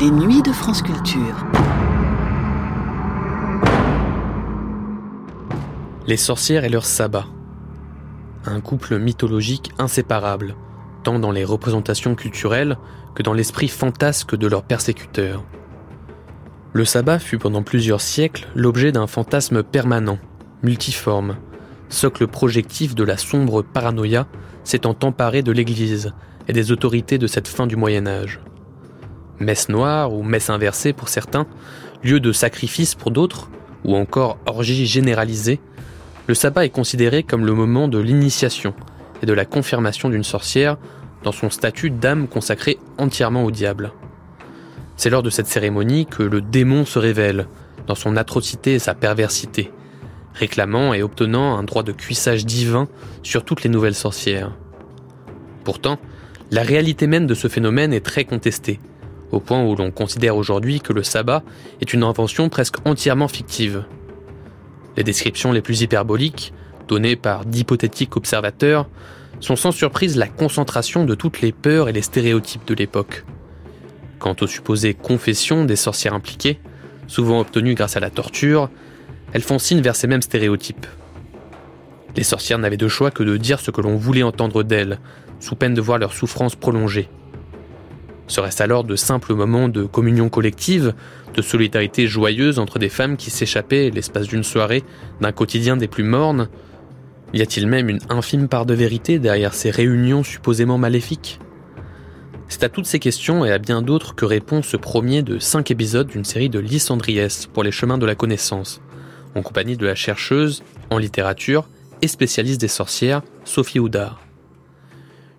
Les nuits de France Culture. Les sorcières et leur sabbat. Un couple mythologique inséparable, tant dans les représentations culturelles que dans l'esprit fantasque de leurs persécuteurs. Le sabbat fut pendant plusieurs siècles l'objet d'un fantasme permanent, multiforme, socle projectif de la sombre paranoïa s'étant emparé de l'Église et des autorités de cette fin du Moyen Âge. Messe noire ou messe inversée pour certains, lieu de sacrifice pour d'autres, ou encore orgie généralisée, le sabbat est considéré comme le moment de l'initiation et de la confirmation d'une sorcière dans son statut d'âme consacrée entièrement au diable. C'est lors de cette cérémonie que le démon se révèle, dans son atrocité et sa perversité, réclamant et obtenant un droit de cuissage divin sur toutes les nouvelles sorcières. Pourtant, la réalité même de ce phénomène est très contestée, au point où l'on considère aujourd'hui que le sabbat est une invention presque entièrement fictive. Les descriptions les plus hyperboliques, données par d'hypothétiques observateurs, sont sans surprise la concentration de toutes les peurs et les stéréotypes de l'époque. Quant aux supposées confessions des sorcières impliquées, souvent obtenues grâce à la torture, elles font signe vers ces mêmes stéréotypes. Les sorcières n'avaient de choix que de dire ce que l'on voulait entendre d'elles, sous peine de voir leur souffrance prolongée. Serait-ce alors de simples moments de communion collective, de solidarité joyeuse entre des femmes qui s'échappaient, l'espace d'une soirée, d'un quotidien des plus mornes? Y a-t-il même une infime part de vérité derrière ces réunions supposément maléfiques? C'est à toutes ces questions et à bien d'autres que répond ce premier de cinq épisodes d'une série de Lysandries pour les chemins de la connaissance, en compagnie de la chercheuse en littérature et spécialiste des sorcières Sophie Houdard.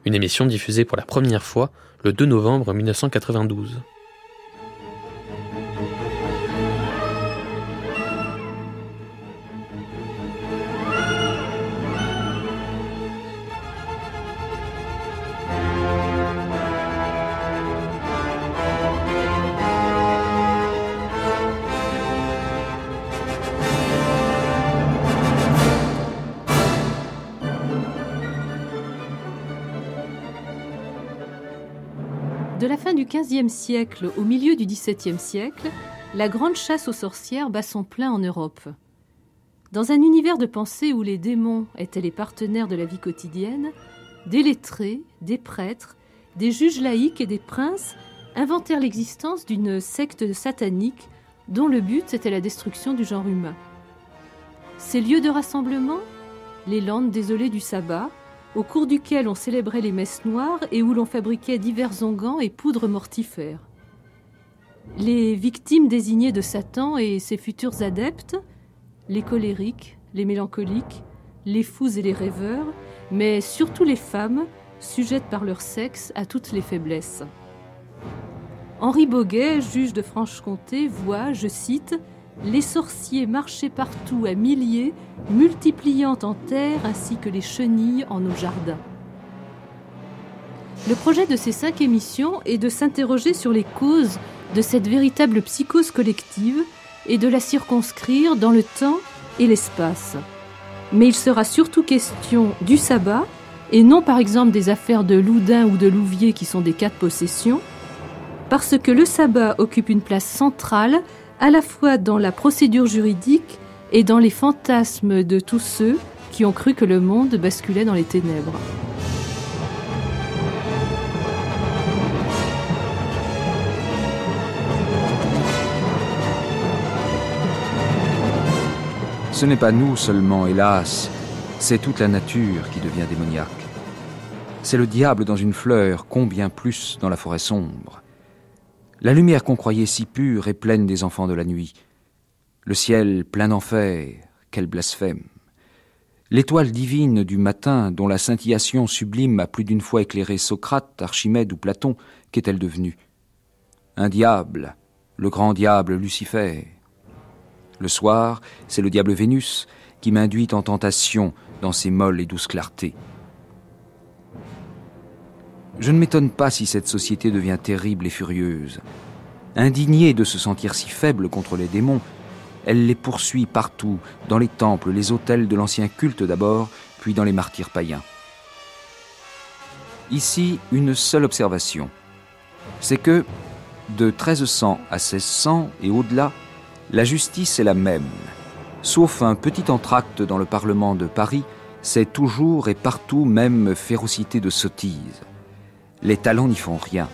Une émission diffusée pour la première fois le 2 novembre 1992. XVe siècle au milieu du XVIIe siècle, la grande chasse aux sorcières bat son plein en Europe. Dans un univers de pensée où les démons étaient les partenaires de la vie quotidienne, des lettrés, des prêtres, des juges laïcs et des princes inventèrent l'existence d'une secte satanique dont le but était la destruction du genre humain. Ces lieux de rassemblement Les landes désolées du sabbat, au cours duquel on célébrait les messes noires et où l'on fabriquait divers onguents et poudres mortifères. Les victimes désignées de Satan et ses futurs adeptes, les colériques, les mélancoliques, les fous et les rêveurs, mais surtout les femmes, sujettes par leur sexe à toutes les faiblesses. Henri Boguet, juge de Franche-Comté, voit, je cite, les sorciers marchaient partout à milliers, multipliant en terre ainsi que les chenilles en nos jardins. Le projet de ces cinq émissions est de s'interroger sur les causes de cette véritable psychose collective et de la circonscrire dans le temps et l'espace. Mais il sera surtout question du sabbat, et non par exemple des affaires de Loudun ou de Louvier qui sont des cas de possession, parce que le sabbat occupe une place centrale à la fois dans la procédure juridique et dans les fantasmes de tous ceux qui ont cru que le monde basculait dans les ténèbres. Ce n'est pas nous seulement, hélas, c'est toute la nature qui devient démoniaque. C'est le diable dans une fleur, combien plus dans la forêt sombre. La lumière qu'on croyait si pure est pleine des enfants de la nuit. Le ciel plein d'enfer, quel blasphème. L'étoile divine du matin, dont la scintillation sublime a plus d'une fois éclairé Socrate, Archimède ou Platon, qu'est-elle devenue? Un diable, le grand diable Lucifer. Le soir, c'est le diable Vénus qui m'induit en tentation dans ses molles et douces clartés. Je ne m'étonne pas si cette société devient terrible et furieuse. Indignée de se sentir si faible contre les démons, elle les poursuit partout, dans les temples, les autels de l'ancien culte d'abord, puis dans les martyrs païens. Ici, une seule observation. C'est que, De 1300 à 1600 et au-delà, la justice est la même. Sauf un petit entracte dans le Parlement de Paris, c'est toujours et partout même férocité de sottise. Les talents n'y font rien.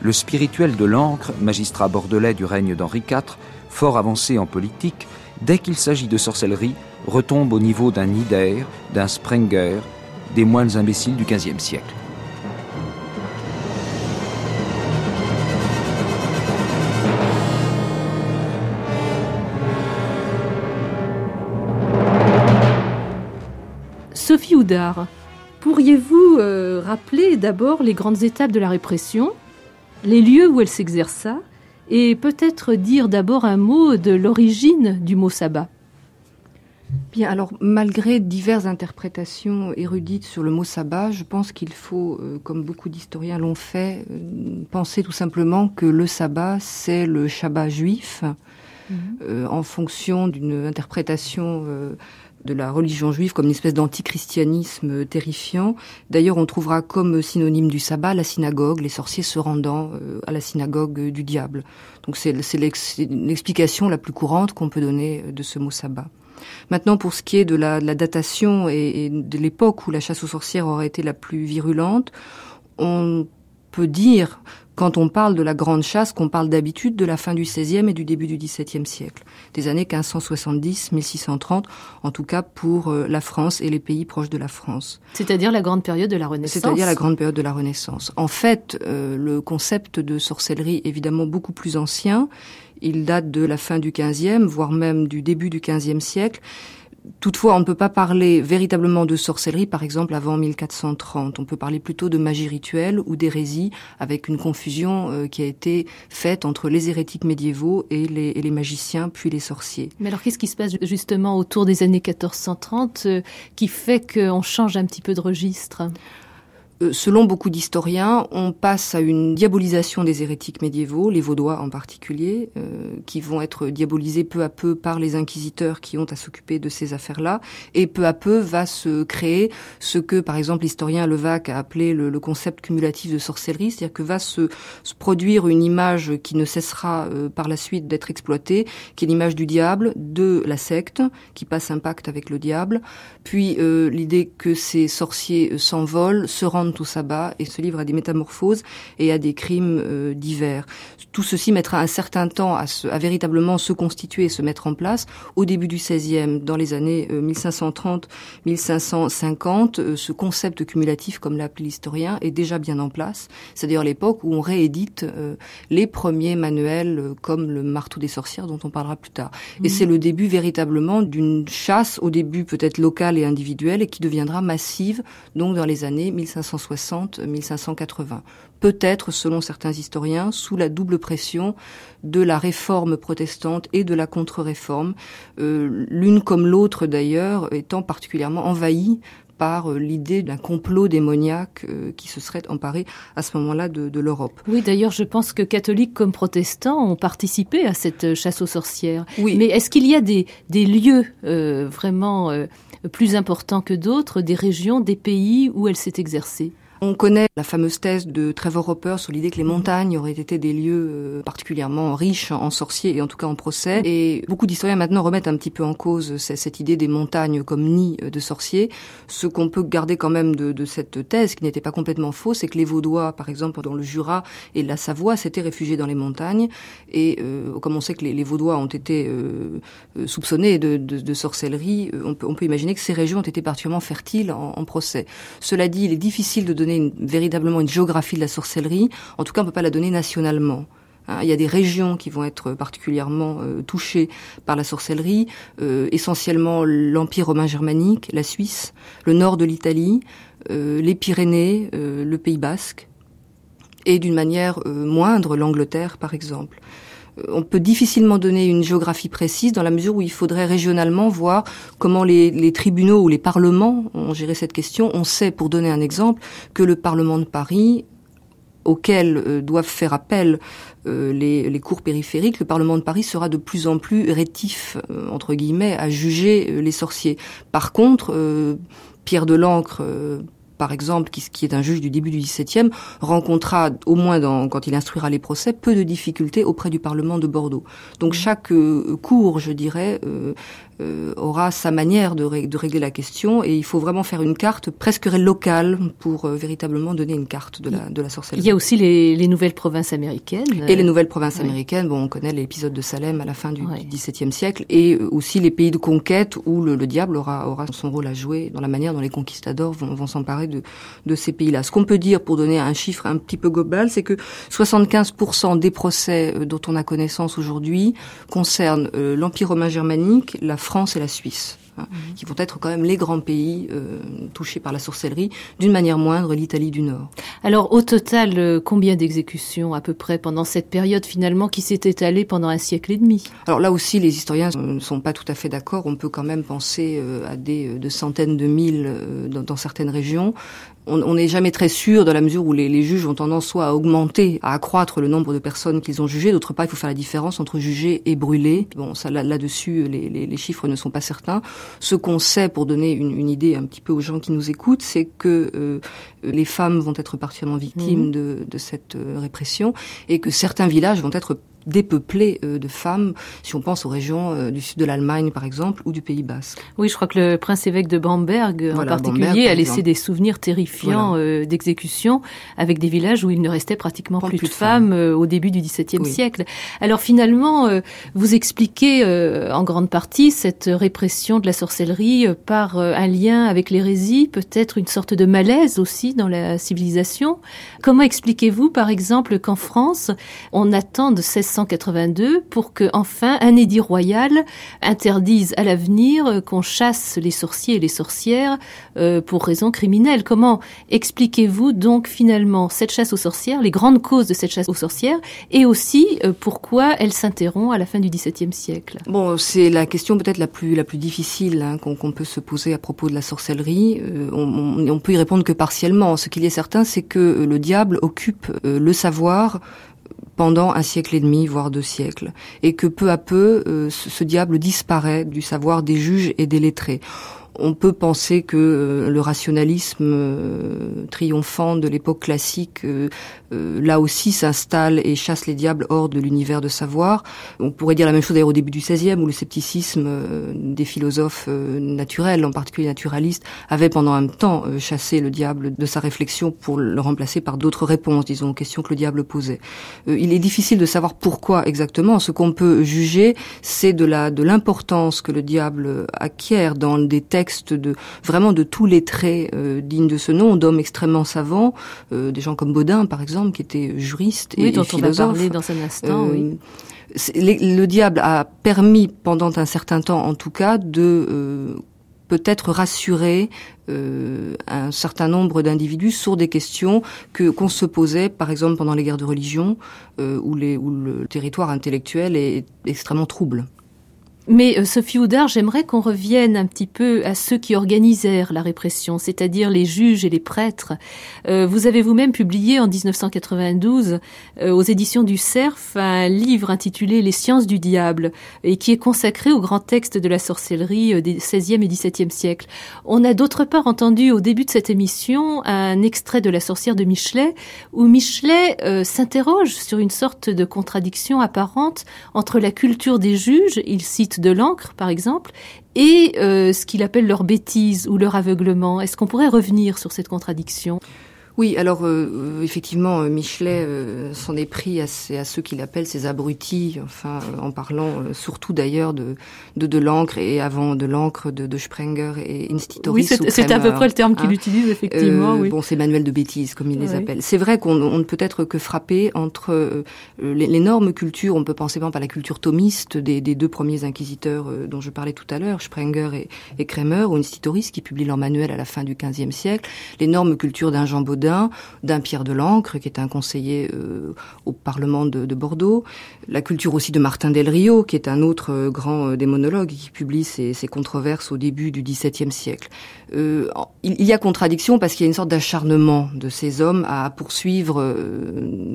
Le spirituel de l'encre, magistrat bordelais du règne d'Henri IV, fort avancé en politique, dès qu'il s'agit de sorcellerie, retombe au niveau d'un Nider, d'un Sprenger, des moines imbéciles du XVe siècle. Sophie Houdard, pourriez-vous euh, rappeler d'abord les grandes étapes de la répression, les lieux où elle s'exerça, et peut-être dire d'abord un mot de l'origine du mot sabbat? Bien, alors malgré diverses interprétations érudites sur le mot sabbat, je pense qu'il faut, euh, comme beaucoup d'historiens l'ont fait, euh, penser tout simplement que le sabbat, c'est le Shabbat juif, mhm. euh, en fonction d'une interprétation de la religion juive comme une espèce d'antichristianisme terrifiant. D'ailleurs, on trouvera comme synonyme du sabbat la synagogue, les sorciers se rendant à la synagogue du diable. Donc c'est l'explication la plus courante qu'on peut donner de ce mot sabbat. Maintenant, pour ce qui est de la, datation et, de l'époque où la chasse aux sorcières aurait été la plus virulente, on peut dire, quand on parle de la grande chasse, qu'on parle d'habitude de la fin du XVIe et du début du XVIIe siècle, des années 1570-1630, en tout cas pour euh, la France et les pays proches de la France. C'est-à-dire la grande période de la Renaissance. C'est-à-dire la grande période de la Renaissance. En fait, euh, le concept de sorcellerie est évidemment beaucoup plus ancien il date de la fin du XVe, voire même du début du XVe siècle. Toutefois, on ne peut pas parler véritablement de sorcellerie, par exemple, avant 1430. On peut parler plutôt de magie rituelle ou d'hérésie, avec une confusion euh, qui a été faite entre les hérétiques médiévaux et les, magiciens, puis les sorciers. Mais alors, qu'est-ce qui se passe justement autour des années 1430 euh, qui fait qu'on change un petit peu de registre? Selon beaucoup d'historiens, on passe à une diabolisation des hérétiques médiévaux, les Vaudois en particulier, euh, qui vont être diabolisés peu à peu par les inquisiteurs qui ont à s'occuper de ces affaires-là, et peu à peu va se créer ce que, par exemple, l'historien Levaque a appelé le, concept cumulatif de sorcellerie, c'est-à-dire que va se, produire une image qui ne cessera euh, par la suite d'être exploitée, qui est l'image du diable, de la secte, qui passe un pacte avec le diable, puis l'idée que ces sorciers s'envolent, se rendent tout sabbat et se livre à des métamorphoses et à des crimes euh, divers. Tout ceci mettra un certain temps à, à, véritablement se constituer et se mettre en place. Au début du XVIe, dans les années 1530-1550, euh, euh, ce concept cumulatif, comme l'a appelé l'historien, est déjà bien en place. C'est dire l'époque où on réédite les premiers manuels comme le marteau des sorcières dont on parlera plus tard. Et mmh. c'est le début véritablement d'une chasse, au début peut-être locale et individuelle, et qui deviendra massive donc dans les années 1560 1560-1580. Peut-être, selon certains historiens, sous la double pression de la réforme protestante et de la contre-réforme, euh, l'une comme l'autre d'ailleurs étant particulièrement envahie par euh, l'idée d'un complot démoniaque euh, qui se serait emparé à ce moment-là de, l'Europe. Oui, d'ailleurs, je pense que catholiques comme protestants ont participé à cette chasse aux sorcières. Oui. Mais est-ce qu'il y a des, lieux vraiment plus importants que d'autres, des régions, des pays où elle s'est exercée? On connaît la fameuse thèse de Trevor Hopper sur l'idée que les montagnes auraient été des lieux euh, particulièrement riches en sorciers et en tout cas en procès. Et beaucoup d'historiens maintenant remettent un petit peu en cause cette idée des montagnes comme nid euh, de sorciers. Ce qu'on peut garder quand même de, cette thèse, qui n'était pas complètement faux, c'est que les Vaudois, par exemple, dans le Jura et la Savoie, s'étaient réfugiés dans les montagnes. Et euh, comme on sait que les, Vaudois ont été soupçonnés de, sorcellerie, on peut, imaginer que ces régions ont été particulièrement fertiles en, en procès. Cela dit, il est difficile de donner véritablement une géographie de la sorcellerie. En tout cas, on ne peut pas la donner nationalement. Hein. il y a des régions qui vont être particulièrement euh, touchées par la sorcellerie, euh, essentiellement l'Empire romain germanique, la Suisse, le nord de l'Italie, euh, les Pyrénées, le Pays basque, et d'une manière moindre l'Angleterre par exemple on peut difficilement donner une géographie précise dans la mesure où il faudrait régionalement voir comment les, tribunaux ou les parlements ont géré cette question. On sait, pour donner un exemple, que le Parlement de Paris auquel euh, doivent faire appel euh, les, cours périphériques, le Parlement de Paris sera de plus en plus rétif, euh, entre guillemets, à juger les sorciers. Par contre, Pierre de l'Ancre par exemple, qui, qui est un juge du début du XVIIe, rencontra, au moins dans, quand il instruira les procès, peu de difficultés auprès du Parlement de Bordeaux. Donc chaque cour, je dirais, euh, aura sa manière de, régler la question et il faut vraiment faire une carte presque locale pour euh, véritablement donner une carte de la, de la sorcellerie. Il y a aussi les, nouvelles provinces américaines. Et les nouvelles provinces américaines, bon, on connaît l'épisode de Salem à la fin du XVIIe siècle et euh, aussi les pays de conquête où le, diable aura, aura son rôle à jouer dans la manière dont les conquistadors vont, vont s'emparer de, de ces pays-là. Ce qu'on peut dire pour donner un chiffre un petit peu global, c'est que 75% des procès dont on a connaissance aujourd'hui concernent l'Empire romain germanique, la France et la Suisse. Hein, mhm. qui vont être quand même les grands pays euh, touchés par la sorcellerie, d'une manière moindre l'Italie du Nord. Alors au total, euh, combien d'exécutions à peu près pendant cette période finalement qui s'est étalée pendant un siècle et demi? Alors là aussi, les historiens ne sont pas tout à fait d'accord. On peut quand même penser euh, à des de centaines de mille dans, dans, certaines régions on n'est jamais très sûr dans la mesure où les, juges ont tendance soit à augmenter, à accroître le nombre de personnes qu'ils ont jugées. D'autre part, il faut faire la différence entre juger et brûler. Bon, ça là-dessus, les, chiffres ne sont pas certains. Ce qu'on sait, pour donner une, idée un petit peu aux gens qui nous écoutent, c'est que euh, les femmes vont être particulièrement victimes mmh. de, de, cette euh, répression et que certains villages vont être dépeuplé euh, de femmes, si on pense aux régions euh, du sud de l'Allemagne par exemple, ou du Pays Basque. Oui, je crois que le prince évêque de Bamberg en particulier a laissé des souvenirs terrifiants euh, d'exécution avec des villages où il ne restait pratiquement plus, de femmes, au début du XVIIe siècle. Alors finalement, vous expliquez en grande partie cette répression de la sorcellerie par un lien avec l'hérésie, peut-être une sorte de malaise aussi dans la civilisation. Comment expliquez-vous par exemple qu'en France, on attend de 1600 pour que enfin un édit royal interdise à l'avenir euh, qu'on chasse les sorciers et les sorcières euh, pour raisons criminelles. Comment expliquez-vous donc finalement cette chasse aux sorcières, les grandes causes de cette chasse aux sorcières, et aussi euh, pourquoi elle s'interrompt à la fin du XVIIe siècle? Bon, c'est la question peut-être la plus la plus difficile hein, qu'on peut se poser à propos de la sorcellerie. on, on, peut y répondre que partiellement. Ce qu'il est certain, c'est que le diable occupe le savoir pendant un siècle et demi, voire deux siècles, et que peu à peu, euh, ce diable disparaît du savoir des juges et des lettrés on peut penser que euh, le rationalisme euh, triomphant de l'époque classique, euh, là aussi, s'installe et chasse les diables hors de l'univers de savoir. On pourrait dire la même chose d'ailleurs au début du XVIe, où le scepticisme des philosophes naturels, en particulier naturalistes, avait pendant un temps chassé le diable de sa réflexion pour le remplacer par d'autres réponses, disons, aux questions que le diable posait. il est difficile de savoir pourquoi exactement. Ce qu'on peut juger, c'est de la de l'importance que le diable acquiert dans des textes de vraiment de tous les traits euh, dignes de ce nom, d'hommes extrêmement savants, euh, des gens comme Baudin par exemple, qui était juriste et, oui, dont on va parler dans un instant. oui. Euh, le diable a permis pendant un certain temps, en tout cas, de peut-être rassurer un certain nombre d'individus sur des questions que qu'on se posait, par exemple pendant les guerres de religion, où, les, où le territoire intellectuel est extrêmement trouble. Mais euh, Sophie Houdard, j'aimerais qu'on revienne un petit peu à ceux qui organisèrent la répression, c'est-à-dire les juges et les prêtres. Euh, vous avez vous-même publié en 1992 euh, aux éditions du Cerf un livre intitulé Les sciences du diable et qui est consacré au grand texte de la sorcellerie des 16e et 17e siècles. On a d'autre part entendu au début de cette émission un extrait de La sorcière de Michelet où Michelet s'interroge sur une sorte de contradiction apparente entre la culture des juges, il cite de l'encre, par exemple, et euh, ce qu'il appelle leur bêtise ou leur aveuglement. Est-ce qu'on pourrait revenir sur cette contradiction? Oui, alors euh, euh, effectivement, euh, Michelet s'en est pris à, à ceux qu'il appelle ses abrutis, enfin en parlant surtout d'ailleurs de, de, de l'encre et avant de l'encre de, de Sprenger et Instituris. Oui, c'est à peu près le terme qu'il hein. utilise effectivement. oui. Bon, c'est manuel de bêtises comme il les appelle. C'est vrai qu'on ne peut être que frappé entre l'énorme culture. On peut penser par exemple à la culture thomiste des, des deux premiers inquisiteurs dont je parlais tout à l'heure, Sprenger et, et Kremer, ou Instituris qui publient leur manuel à la fin du XVe siècle. L'énorme culture d'un Jean Baudin D'un Pierre de Lancre, qui est un conseiller au Parlement de, de, Bordeaux, la culture aussi de Martin Del Rio, qui est un autre grand démonologue qui publie ses, ses, controverses au début du XVIIe siècle. il y a contradiction parce qu'il y a une sorte d'acharnement de ces hommes à poursuivre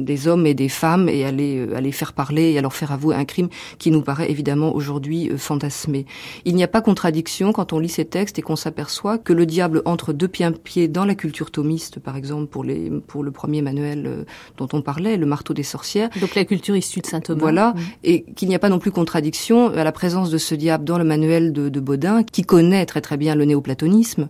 des hommes et des femmes et à les, faire parler et à leur faire avouer un crime qui nous paraît évidemment aujourd'hui fantasmé. Il n'y a pas contradiction quand on lit ces textes et qu'on s'aperçoit que le diable entre deux pieds dans la culture thomiste, par exemple pour les pour le premier manuel euh, dont on parlait, le marteau des sorcières. Donc la culture issue de saint Thomas. Voilà, et qu'il n'y a pas non plus contradiction à la présence de ce diable dans le manuel de, de Baudin, qui connaît très très bien le néoplatonisme,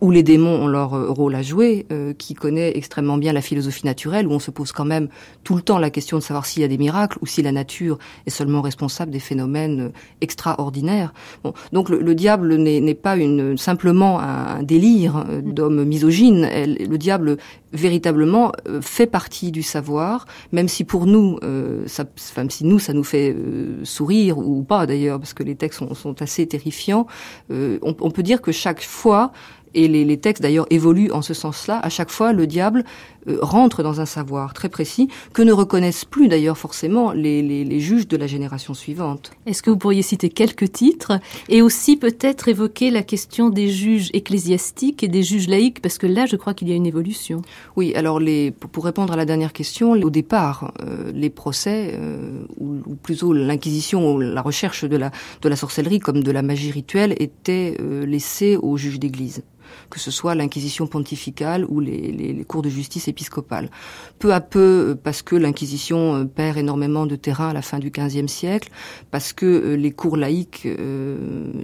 où les démons ont leur euh, rôle à jouer, euh, qui connaît extrêmement bien la philosophie naturelle, où on se pose quand même tout le temps la question de savoir s'il y a des miracles ou si la nature est seulement responsable des phénomènes euh, extraordinaires. Bon, donc le, le diable n'est pas une, simplement un, délire mm. d'homme misogyne. le diable véritablement fait partie du savoir, même si pour nous, ça, enfin, si nous ça nous fait sourire ou pas d'ailleurs, parce que les textes sont, sont assez terrifiants. On, on peut dire que chaque fois et les, les textes d'ailleurs évoluent en ce sens-là. À chaque fois, le diable euh, rentre dans un savoir très précis que ne reconnaissent plus d'ailleurs forcément les, les, les, juges de la génération suivante. Est-ce que vous pourriez citer quelques titres et aussi peut-être évoquer la question des juges ecclésiastiques et des juges laïcs? Parce que là, je crois qu'il y a une évolution. Oui, alors les, pour répondre à la dernière question, au départ, euh, les procès euh, ou, ou, plutôt l'inquisition ou la recherche de la, de la sorcellerie comme de la magie rituelle étaient laissés aux juges d'Église que ce soit l'inquisition pontificale ou les, cours de justice épiscopale. Peu à peu, euh, parce que l'inquisition euh, perd énormément de terrain à la fin du XVe siècle, parce que euh, les cours laïques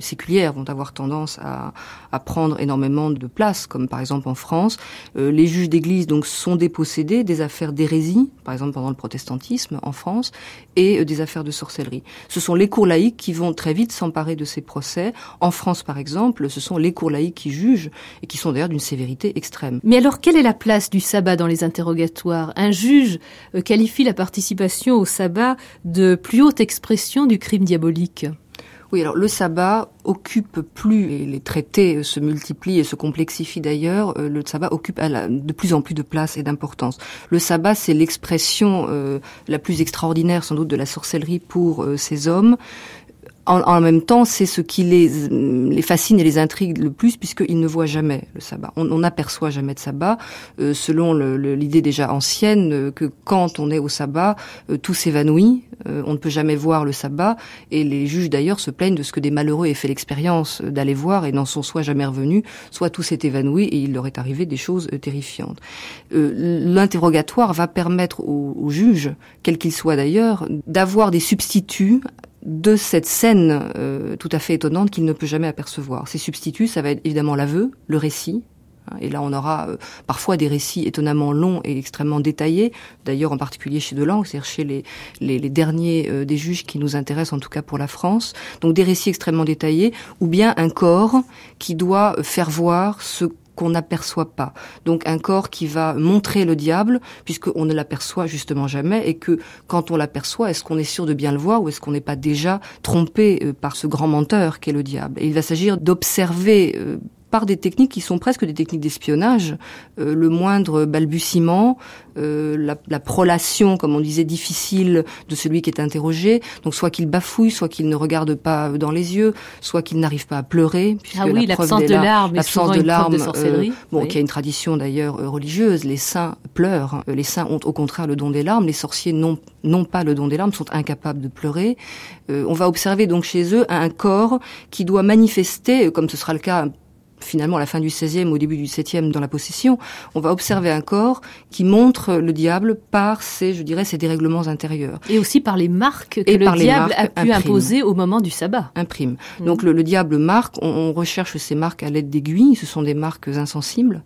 séculières vont avoir tendance à, à, prendre énormément de place, comme par exemple en France, euh, les juges d'église donc sont dépossédés des affaires d'hérésie, par exemple pendant le protestantisme en France, et des affaires de sorcellerie. Ce sont les cours laïques qui vont très vite s'emparer de ces procès. En France, par exemple, ce sont les cours laïques qui jugent et qui sont d'ailleurs d'une sévérité extrême. Mais alors, quelle est la place du sabbat dans les interrogatoires? Un juge euh, qualifie la participation au sabbat de plus haute expression du crime diabolique. Oui, alors le sabbat occupe plus, et les traités se multiplient et se complexifient d'ailleurs, euh, le sabbat occupe de plus en plus de place et d'importance. Le sabbat, c'est l'expression euh, la plus extraordinaire sans doute de la sorcellerie pour euh, ces hommes en, en, même temps, c'est ce qui les, les fascine et les intrigue le plus, puisqu'ils ne voient jamais le sabbat. On n'aperçoit jamais de sabbat, euh, selon l'idée déjà ancienne euh, que quand on est au sabbat, euh, tout s'évanouit, euh, on ne peut jamais voir le sabbat, et les juges d'ailleurs se plaignent de ce que des malheureux aient fait l'expérience d'aller voir et n'en sont soit jamais revenus, soit tout s'est évanoui et il leur est arrivé des choses euh, terrifiantes. L'interrogatoire va permettre aux, aux juges, quels qu'ils soient d'ailleurs, d'avoir des substituts de cette scène euh, tout à fait étonnante qu'il ne peut jamais apercevoir. Ces substituts, ça va être évidemment l'aveu, le récit. Hein, et là, on aura euh, parfois des récits étonnamment longs et extrêmement détaillés, d'ailleurs en particulier chez Delangue, c'est-à-dire chez les, les, les derniers euh, des juges qui nous intéressent, en tout cas pour la France. Donc des récits extrêmement détaillés, ou bien un corps qui doit faire voir ce qu'on n'aperçoit pas. Donc un corps qui va montrer le diable, puisqu'on ne l'aperçoit justement jamais, et que quand on l'aperçoit, est-ce qu'on est sûr de bien le voir ou est-ce qu'on n'est pas déjà trompé euh, par ce grand menteur qu'est le diable? Il va s'agir d'observer euh, par des techniques qui sont presque des techniques d'espionnage, euh, le moindre balbutiement, euh, la, la, prolation, comme on disait, difficile de celui qui est interrogé. Donc soit qu'il bafouille, soit qu'il ne regarde pas dans les yeux, soit qu'il n'arrive pas à pleurer. Ah oui, l'absence de larmes, l'absence de larmes. Euh, bon, oui. qui a une tradition d'ailleurs euh, religieuse. Les saints pleurent. Les saints ont au contraire le don des larmes. Les sorciers n'ont non pas le don des larmes, sont incapables de pleurer. Euh, on va observer donc chez eux un corps qui doit manifester, comme ce sera le cas finalement à la fin du XVIe, au début du XVIIe, dans la possession, on va observer un corps qui montre le diable par ses, je dirais, ses dérèglements intérieurs. Et aussi par les marques que Et le diable a pu imprime. imposer au moment du sabbat. Imprime. Mhm. Donc le, le diable marque, on, on recherche ces marques à l'aide d'aiguilles, ce sont des marques insensibles.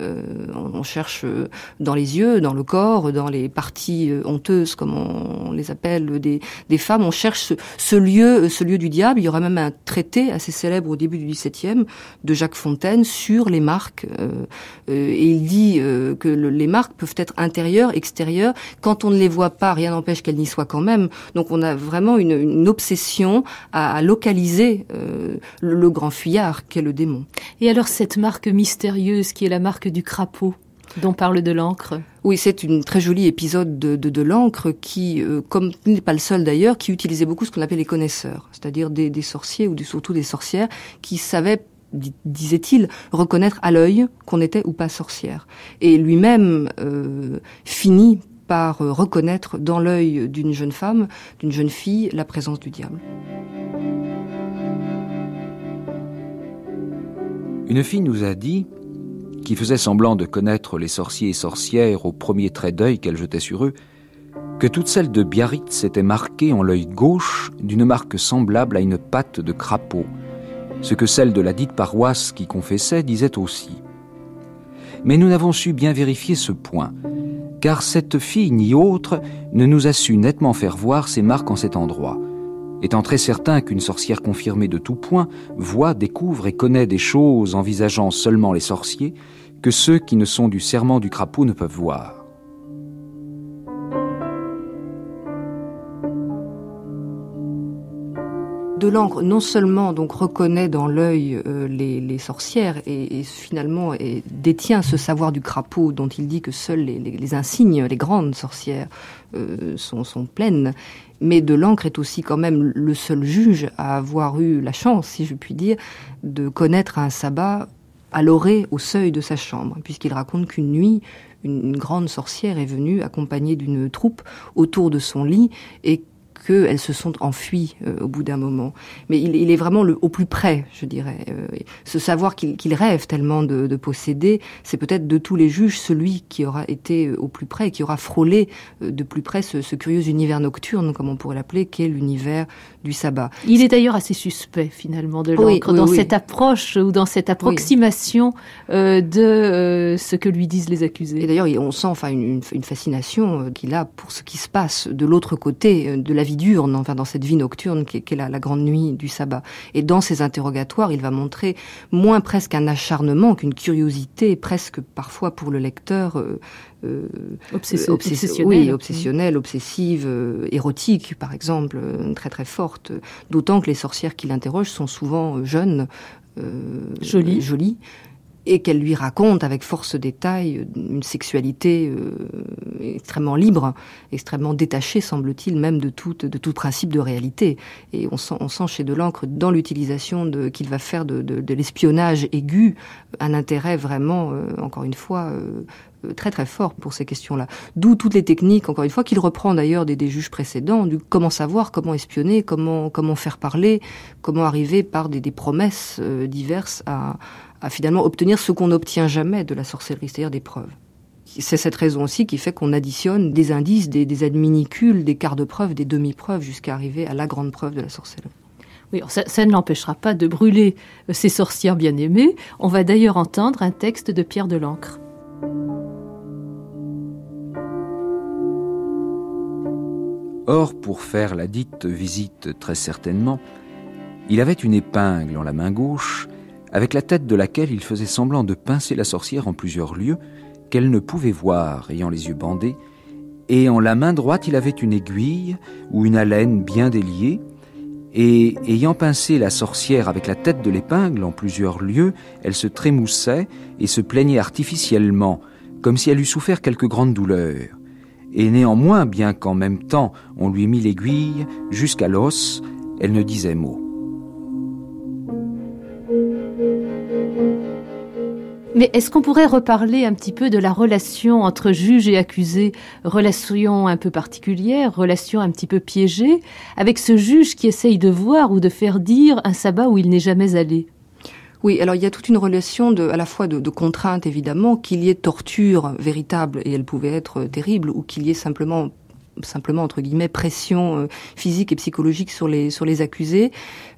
Euh, on cherche euh, dans les yeux, dans le corps, dans les parties euh, honteuses, comme on, les appelle, des, femmes. On cherche ce, lieu, ce lieu du diable. Il y aura même un traité assez célèbre au début du XVIIe de Jacques Fontaine sur les marques. et il dit que le, les marques peuvent être intérieures, extérieures. Quand on ne les voit pas, rien n'empêche qu'elles n'y soient quand même. Donc on a vraiment une, obsession à, à localiser le, le grand fuyard qu'est le démon. Et alors cette marque mystérieuse qui est la marque du crapaud dont parle de l'encre. Oui, c'est une très jolie épisode de, de, l'encre qui, euh, comme n'est pas le seul d'ailleurs, qui utilisait beaucoup ce qu'on appelle les connaisseurs, c'est-à-dire des, des, sorciers ou surtout des sorcières qui savaient disait-il, reconnaître à l'œil qu'on était ou pas sorcière. Et lui-même euh, finit par reconnaître dans l'œil d'une jeune femme, d'une jeune fille, la présence du diable. Une fille nous a dit, qui faisait semblant de connaître les sorciers et sorcières au premier trait d'œil qu'elle jetait sur eux, que toute celle de Biarritz était marquée en l'œil gauche d'une marque semblable à une patte de crapaud, ce que celle de la dite paroisse qui confessait disait aussi. Mais nous n'avons su bien vérifier ce point, car cette fille ni autre ne nous a su nettement faire voir ces marques en cet endroit, étant très certain qu'une sorcière confirmée de tout point voit, découvre et connaît des choses envisageant seulement les sorciers que ceux qui ne sont du serment du crapaud ne peuvent voir. de l'encre non seulement donc reconnaît dans l'œil euh, les, sorcières et, finalement et détient ce savoir du crapaud dont il dit que seuls les, insignes, les grandes sorcières euh, sont pleines, mais de l'encre est aussi quand même le seul juge à avoir eu la chance, si je puis dire, de connaître un sabbat à l'orée au seuil de sa chambre, puisqu'il raconte qu'une nuit, une, grande sorcière est venue accompagnée d'une troupe autour de son lit et qu'elles se sont enfuies euh, au bout d'un moment. Mais il, il, est vraiment le, au plus près, je dirais. Euh, ce savoir qu'il rêve tellement de, de posséder, c'est peut-être de tous les juges celui qui aura été euh, au plus près, qui aura frôlé de plus près ce, ce curieux univers nocturne, comme on pourrait l'appeler, qu'est l'univers du sabbat. Il est d'ailleurs assez suspect finalement de l'encre dans cette approche ou dans cette approximation euh, de ce que lui disent les accusés. Et d'ailleurs, on sent enfin une, une fascination qu'il a pour ce qui se passe de l'autre côté de la vie diurne, enfin dans cette vie nocturne qui est, la, grande nuit du sabbat. Et dans ces interrogatoires, il va montrer moins presque un acharnement qu'une curiosité, presque parfois pour le lecteur. Euh, euh, obsessionnelle, obsessionnelle, obsessive, euh, érotique, par exemple, très très forte. D'autant que les sorcières qui l'interrogent sont souvent jeunes, jolies, jolies et qu'elle lui raconte avec force détail une sexualité euh, extrêmement libre, extrêmement détachée, semble-t-il, même de tout, de tout principe de réalité. Et on sent, on sent chez Delancre, dans l'utilisation qu'il va faire de, de, de l'espionnage aigu, un intérêt vraiment, euh, encore une fois, euh, très très fort pour ces questions-là. D'où toutes les techniques, encore une fois, qu'il reprend d'ailleurs des, des, juges précédents, du comment savoir, comment espionner, comment comment faire parler, comment arriver par des, des promesses diverses à, à finalement obtenir ce qu'on n'obtient jamais de la sorcellerie, c'est-à-dire des preuves. C'est cette raison aussi qui fait qu'on additionne des indices, des, des adminicules, des quarts de preuve, des demi-preuves, jusqu'à arriver à la grande preuve de la sorcellerie. Oui, ça, ça ne l'empêchera pas de brûler ces sorcières bien-aimées. On va d'ailleurs entendre un texte de Pierre de l'Ancre. Or, pour faire la dite visite très certainement, il avait une épingle en la main gauche avec la tête de laquelle il faisait semblant de pincer la sorcière en plusieurs lieux, qu'elle ne pouvait voir, ayant les yeux bandés, et en la main droite il avait une aiguille ou une haleine bien déliée, et ayant pincé la sorcière avec la tête de l'épingle en plusieurs lieux, elle se trémoussait et se plaignait artificiellement, comme si elle eût souffert quelque grande douleur. Et néanmoins, bien qu'en même temps on lui mit l'aiguille jusqu'à l'os, elle ne disait mot. Mais est-ce qu'on pourrait reparler un petit peu de la relation entre juge et accusé, relation un peu particulière, relation un petit peu piégée, avec ce juge qui essaye de voir ou de faire dire un sabbat où il n'est jamais allé? Oui, alors il y a toute une relation à la fois de, de contrainte évidemment, qu'il y ait torture véritable et elle pouvait être terrible, ou qu'il y ait simplement simplement entre guillemets pression euh, physique et psychologique sur les sur les accusés.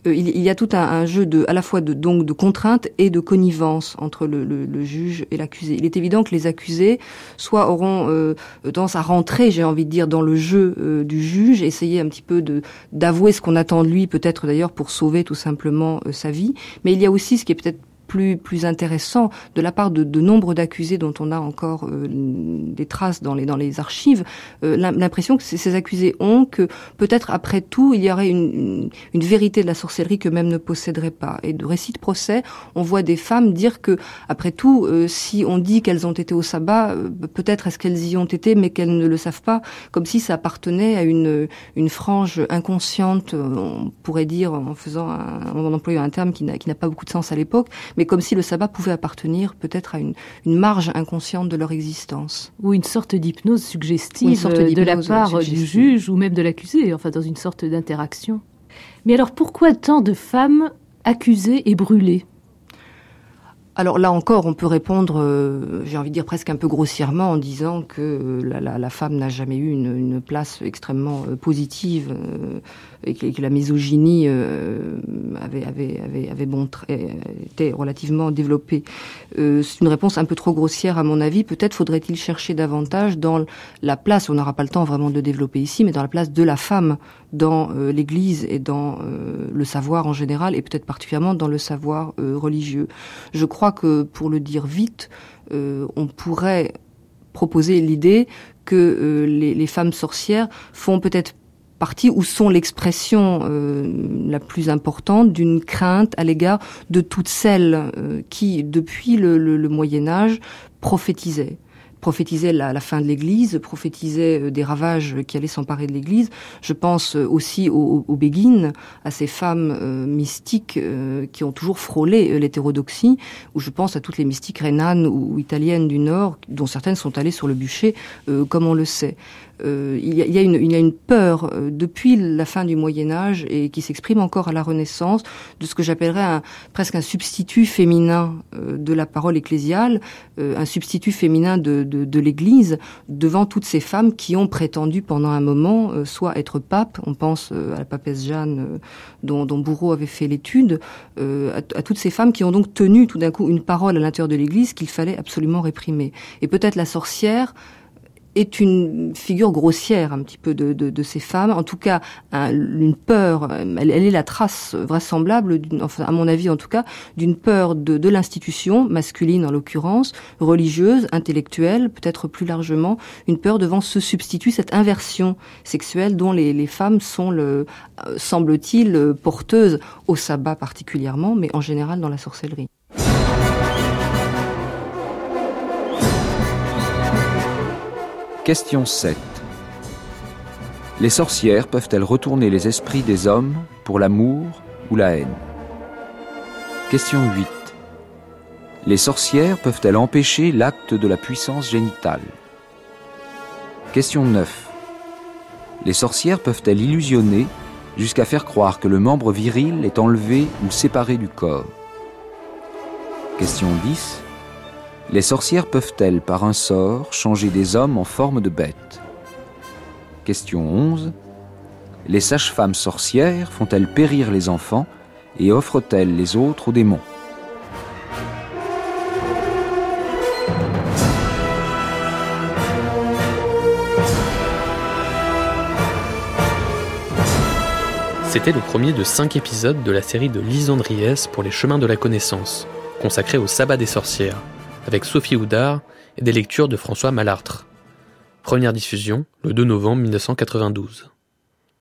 Euh, il, y a tout un, jeu de à la fois de donc de contrainte et de connivence entre le, le, le juge et l'accusé. Il est évident que les accusés soit auront euh, tendance à rentrer, j'ai envie de dire, dans le jeu euh, du juge, essayer un petit peu de d'avouer ce qu'on attend de lui, peut-être d'ailleurs pour sauver tout simplement sa vie. Mais il y a aussi ce qui est peut-être plus plus intéressant de la part de, de nombre d'accusés dont on a encore euh, des traces dans les dans les archives, euh, l'impression que ces accusés ont que peut-être après tout il y aurait une, une, vérité de la sorcellerie que même ne posséderaient pas. Et de récits de procès, on voit des femmes dire que après tout, euh, si on dit qu'elles ont été au sabbat, peut-être est-ce qu'elles y ont été, mais qu'elles ne le savent pas, comme si ça appartenait à une une frange inconsciente, on pourrait dire en faisant un, en employant un terme qui n'a qui n'a pas beaucoup de sens à l'époque, mais comme si le sabbat pouvait appartenir peut-être à une, une marge inconsciente de leur existence. Ou une sorte d'hypnose suggestive de la part du juge ou même de l'accusé, enfin dans une sorte d'interaction. Mais alors pourquoi tant de femmes accusées et brûlées? Alors là encore, on peut répondre, euh, j'ai envie de dire presque un peu grossièrement, en disant que euh, la, la, femme n'a jamais eu une, place extrêmement euh, positive et que, la misogynie avait, avait, avait, avait bon, été relativement développée. C'est une réponse un peu trop grossière à mon avis. Peut-être faudrait-il chercher davantage dans la place, on n'aura pas le temps vraiment de développer ici, mais dans la place de la femme dans l'Église et dans le savoir en général, et peut-être particulièrement dans le savoir religieux. Que, pour le dire vite, euh, on pourrait proposer l'idée que euh, les, femmes sorcières font peut-être partie ou sont l'expression euh, la plus importante d'une crainte à l'égard de toutes celles qui, depuis le Moyen Âge, prophétisaient prophétisait la, fin de l'Église, prophétisait euh, des ravages qui allaient s'emparer de l'Église. Je pense euh, aussi aux, béguines, à ces femmes euh, mystiques qui ont toujours frôlé l'hétérodoxie, ou je pense à toutes les mystiques rhénanes ou, ou, italiennes du Nord, dont certaines sont allées sur le bûcher, euh, comme on le sait. Euh, il, y a, il, y a une, il y a une peur euh, depuis la fin du Moyen Âge et qui s'exprime encore à la Renaissance de ce que j'appellerais un, presque un substitut féminin euh, de la parole ecclésiale, euh, un substitut féminin de, de, de l'Église devant toutes ces femmes qui ont prétendu pendant un moment euh, soit être pape, on pense euh, à la papesse Jeanne dont, dont Bourreau avait fait l'étude, à, à toutes ces femmes qui ont donc tenu tout d'un coup une parole à l'intérieur de l'Église qu'il fallait absolument réprimer. Et peut-être la sorcière, est une figure grossière un petit peu de, de, ces femmes, en tout cas un, une peur, elle, elle, est la trace vraisemblable, enfin, à mon avis en tout cas, d'une peur de, l'institution, masculine en l'occurrence, religieuse, intellectuelle, peut-être plus largement, une peur devant ce substitut, cette inversion sexuelle dont les, femmes sont, euh, semble-t-il, porteuses au sabbat particulièrement, mais en général dans la sorcellerie. Question 7. Les sorcières peuvent-elles retourner les esprits des hommes pour l'amour ou la haine? Question 8. Les sorcières peuvent-elles empêcher l'acte de la puissance génitale? Question 9. Les sorcières peuvent-elles illusionner jusqu'à faire croire que le membre viril est enlevé ou séparé du corps? Question 10. Les sorcières peuvent-elles, par un sort, changer des hommes en forme de bêtes Question 11. Les sages-femmes sorcières font-elles périr les enfants et offrent-elles les autres aux démons? C'était le premier de cinq épisodes de la série de Lisandries pour les chemins de la connaissance, consacré au sabbat des sorcières, avec Sophie Houdard et des lectures de François Malartre. Première diffusion le 2 novembre 1992.